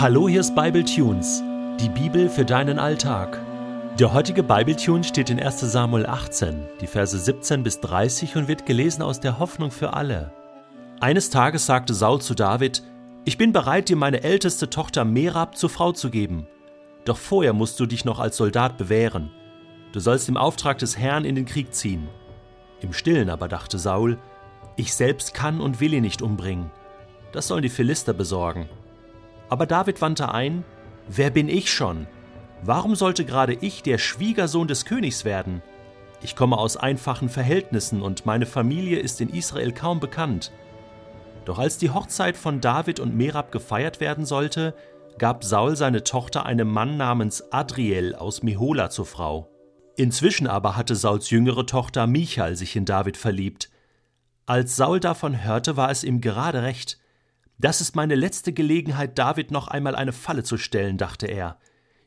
Hallo, hier ist Bible Tunes, die Bibel für deinen Alltag. Der heutige Bible Tune steht in 1. Samuel 18, die Verse 17 bis 30 und wird gelesen aus der Hoffnung für alle. Eines Tages sagte Saul zu David: Ich bin bereit, dir meine älteste Tochter Merab zur Frau zu geben. Doch vorher musst du dich noch als Soldat bewähren. Du sollst im Auftrag des Herrn in den Krieg ziehen. Im Stillen aber dachte Saul: Ich selbst kann und will ihn nicht umbringen. Das sollen die Philister besorgen. Aber David wandte ein, Wer bin ich schon? Warum sollte gerade ich der Schwiegersohn des Königs werden? Ich komme aus einfachen Verhältnissen und meine Familie ist in Israel kaum bekannt. Doch als die Hochzeit von David und Merab gefeiert werden sollte, gab Saul seine Tochter einem Mann namens Adriel aus Mehola zur Frau. Inzwischen aber hatte Sauls jüngere Tochter Michal sich in David verliebt. Als Saul davon hörte, war es ihm gerade recht. Das ist meine letzte Gelegenheit, David noch einmal eine Falle zu stellen, dachte er.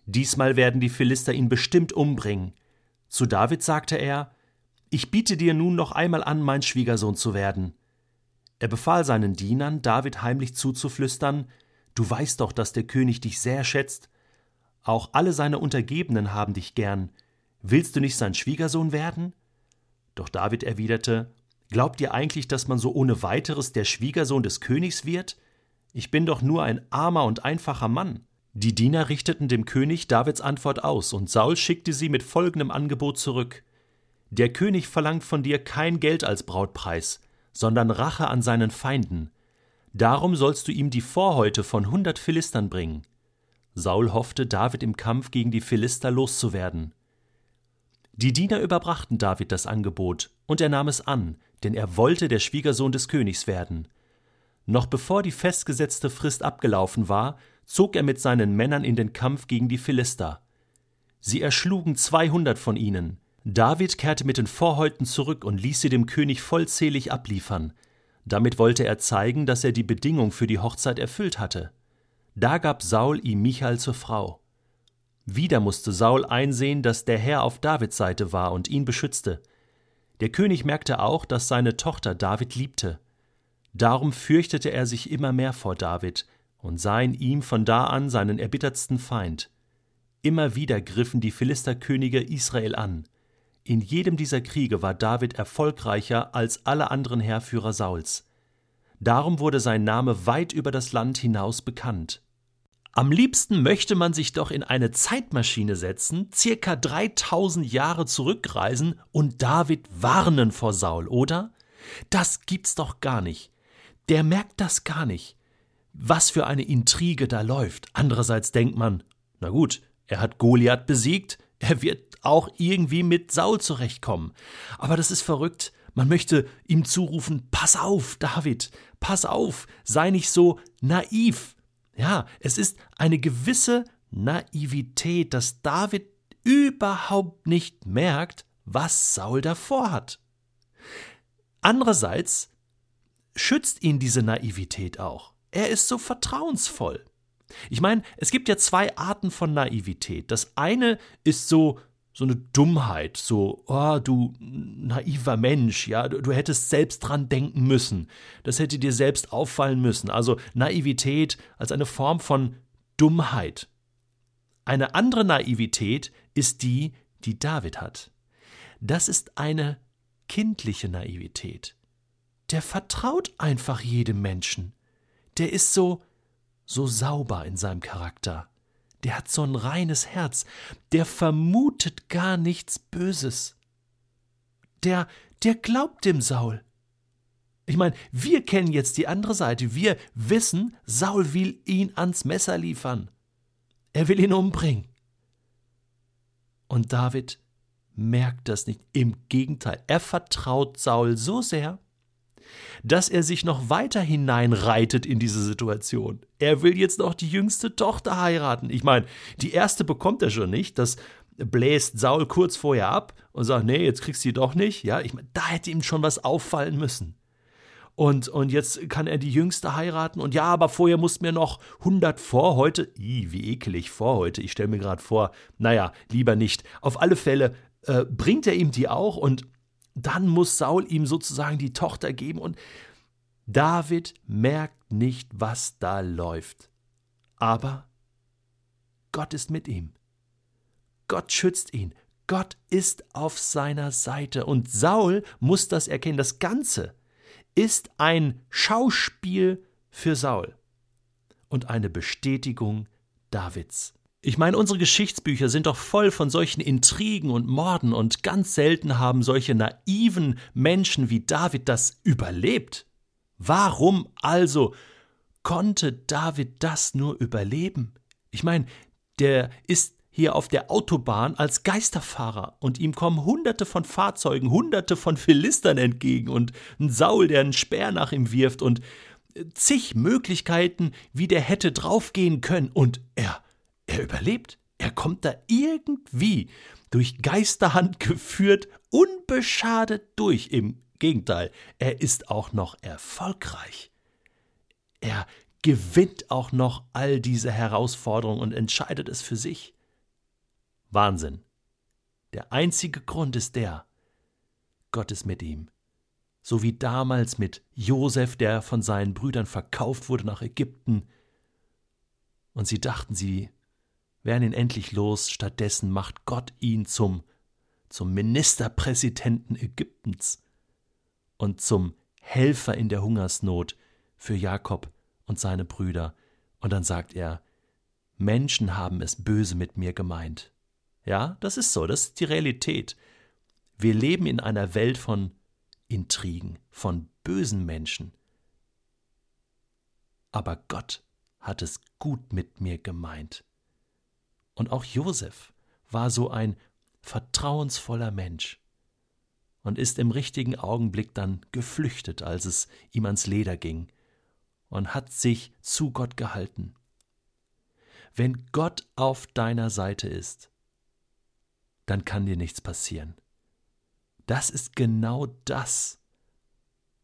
Diesmal werden die Philister ihn bestimmt umbringen. Zu David sagte er: Ich biete dir nun noch einmal an, mein Schwiegersohn zu werden. Er befahl seinen Dienern, David heimlich zuzuflüstern: Du weißt doch, dass der König dich sehr schätzt. Auch alle seine Untergebenen haben dich gern. Willst du nicht sein Schwiegersohn werden? Doch David erwiderte: Glaubt ihr eigentlich, dass man so ohne weiteres der Schwiegersohn des Königs wird? Ich bin doch nur ein armer und einfacher Mann. Die Diener richteten dem König Davids Antwort aus, und Saul schickte sie mit folgendem Angebot zurück Der König verlangt von dir kein Geld als Brautpreis, sondern Rache an seinen Feinden. Darum sollst du ihm die Vorhäute von hundert Philistern bringen. Saul hoffte, David im Kampf gegen die Philister loszuwerden. Die Diener überbrachten David das Angebot, und er nahm es an, denn er wollte der Schwiegersohn des Königs werden. Noch bevor die festgesetzte Frist abgelaufen war, zog er mit seinen Männern in den Kampf gegen die Philister. Sie erschlugen zweihundert von ihnen. David kehrte mit den Vorhäuten zurück und ließ sie dem König vollzählig abliefern. Damit wollte er zeigen, dass er die Bedingung für die Hochzeit erfüllt hatte. Da gab Saul ihm Michal zur Frau. Wieder musste Saul einsehen, dass der Herr auf Davids Seite war und ihn beschützte. Der König merkte auch, dass seine Tochter David liebte. Darum fürchtete er sich immer mehr vor David und sah in ihm von da an seinen erbittertsten Feind. Immer wieder griffen die Philisterkönige Israel an. In jedem dieser Kriege war David erfolgreicher als alle anderen Heerführer Sauls. Darum wurde sein Name weit über das Land hinaus bekannt. Am liebsten möchte man sich doch in eine Zeitmaschine setzen, circa 3000 Jahre zurückreisen und David warnen vor Saul, oder? Das gibt's doch gar nicht. Der merkt das gar nicht. Was für eine Intrige da läuft. Andererseits denkt man, na gut, er hat Goliath besiegt, er wird auch irgendwie mit Saul zurechtkommen. Aber das ist verrückt. Man möchte ihm zurufen, pass auf, David, pass auf, sei nicht so naiv. Ja, es ist eine gewisse Naivität, dass David überhaupt nicht merkt, was Saul davor hat. Andererseits schützt ihn diese Naivität auch. Er ist so vertrauensvoll. Ich meine, es gibt ja zwei Arten von Naivität. Das eine ist so so eine Dummheit, so, oh, du naiver Mensch, ja, du, du, hättest selbst dran denken müssen. Das hätte dir selbst auffallen müssen. Also Naivität als eine Form von Dummheit. Eine andere Naivität ist die, die David hat. Das ist eine kindliche Naivität. Der vertraut einfach jedem Menschen. Der ist so, so sauber in seinem Charakter der hat so ein reines Herz, der vermutet gar nichts Böses. Der, der glaubt dem Saul. Ich meine, wir kennen jetzt die andere Seite. Wir wissen, Saul will ihn ans Messer liefern. Er will ihn umbringen. Und David merkt das nicht. Im Gegenteil, er vertraut Saul so sehr, dass er sich noch weiter hineinreitet in diese Situation. Er will jetzt noch die jüngste Tochter heiraten. Ich meine, die erste bekommt er schon nicht. Das bläst Saul kurz vorher ab und sagt, nee, jetzt kriegst du die doch nicht. Ja, ich meine, da hätte ihm schon was auffallen müssen. Und, und jetzt kann er die Jüngste heiraten. Und ja, aber vorher mussten wir noch 100 vor heute. Ih, wie ekelig vor heute. Ich stelle mir gerade vor, naja, lieber nicht. Auf alle Fälle äh, bringt er ihm die auch und dann muss Saul ihm sozusagen die Tochter geben und David merkt nicht, was da läuft. Aber Gott ist mit ihm. Gott schützt ihn. Gott ist auf seiner Seite. Und Saul muss das erkennen. Das Ganze ist ein Schauspiel für Saul und eine Bestätigung Davids. Ich meine, unsere Geschichtsbücher sind doch voll von solchen Intrigen und Morden und ganz selten haben solche naiven Menschen wie David das überlebt. Warum also konnte David das nur überleben? Ich meine, der ist hier auf der Autobahn als Geisterfahrer und ihm kommen hunderte von Fahrzeugen, hunderte von Philistern entgegen und ein Saul, der einen Speer nach ihm wirft und zig Möglichkeiten, wie der hätte draufgehen können und er, er überlebt. Er kommt da irgendwie durch Geisterhand geführt, unbeschadet durch. Im Gegenteil, er ist auch noch erfolgreich. Er gewinnt auch noch all diese Herausforderungen und entscheidet es für sich. Wahnsinn. Der einzige Grund ist der, Gott ist mit ihm. So wie damals mit Josef, der von seinen Brüdern verkauft wurde nach Ägypten. Und sie dachten, sie wären ihn endlich los, stattdessen macht Gott ihn zum, zum Ministerpräsidenten Ägyptens und zum Helfer in der Hungersnot für Jakob und seine Brüder. Und dann sagt er, Menschen haben es böse mit mir gemeint. Ja, das ist so, das ist die Realität. Wir leben in einer Welt von Intrigen, von bösen Menschen. Aber Gott hat es gut mit mir gemeint. Und auch Josef war so ein vertrauensvoller Mensch und ist im richtigen Augenblick dann geflüchtet, als es ihm ans Leder ging, und hat sich zu Gott gehalten. Wenn Gott auf deiner Seite ist, dann kann dir nichts passieren. Das ist genau das,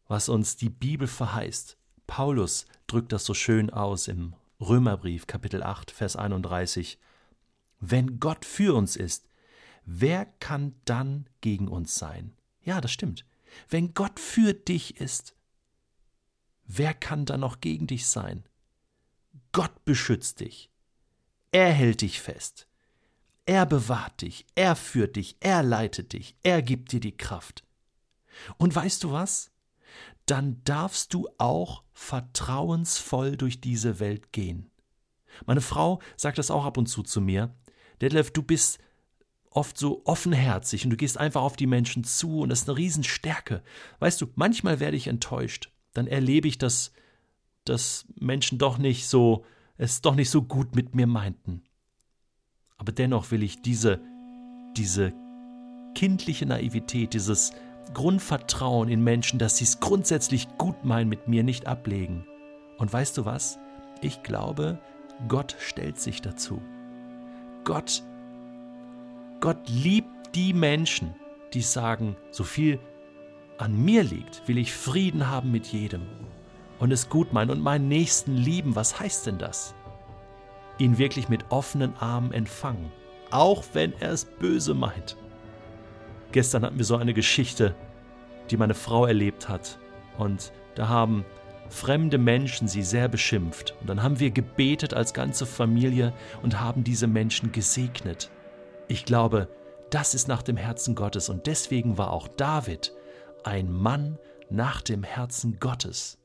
was uns die Bibel verheißt. Paulus drückt das so schön aus im Römerbrief Kapitel 8 Vers 31. Wenn Gott für uns ist, wer kann dann gegen uns sein? Ja, das stimmt. Wenn Gott für dich ist, wer kann dann noch gegen dich sein? Gott beschützt dich. Er hält dich fest. Er bewahrt dich, er führt dich, er leitet dich, er gibt dir die Kraft. Und weißt du was? Dann darfst du auch vertrauensvoll durch diese Welt gehen. Meine Frau sagt das auch ab und zu zu mir. Detlef, du bist oft so offenherzig und du gehst einfach auf die Menschen zu und das ist eine Riesenstärke. Weißt du, manchmal werde ich enttäuscht. Dann erlebe ich, dass, dass Menschen doch nicht so, es doch nicht so gut mit mir meinten. Aber dennoch will ich diese, diese kindliche Naivität, dieses Grundvertrauen in Menschen, dass sie es grundsätzlich gut meinen mit mir, nicht ablegen. Und weißt du was? Ich glaube, Gott stellt sich dazu. Gott, Gott liebt die Menschen, die sagen, so viel an mir liegt, will ich Frieden haben mit jedem und es gut meinen und meinen Nächsten lieben. Was heißt denn das? ihn wirklich mit offenen Armen empfangen, auch wenn er es böse meint. Gestern hatten wir so eine Geschichte, die meine Frau erlebt hat, und da haben fremde Menschen sie sehr beschimpft. Und dann haben wir gebetet als ganze Familie und haben diese Menschen gesegnet. Ich glaube, das ist nach dem Herzen Gottes und deswegen war auch David ein Mann nach dem Herzen Gottes.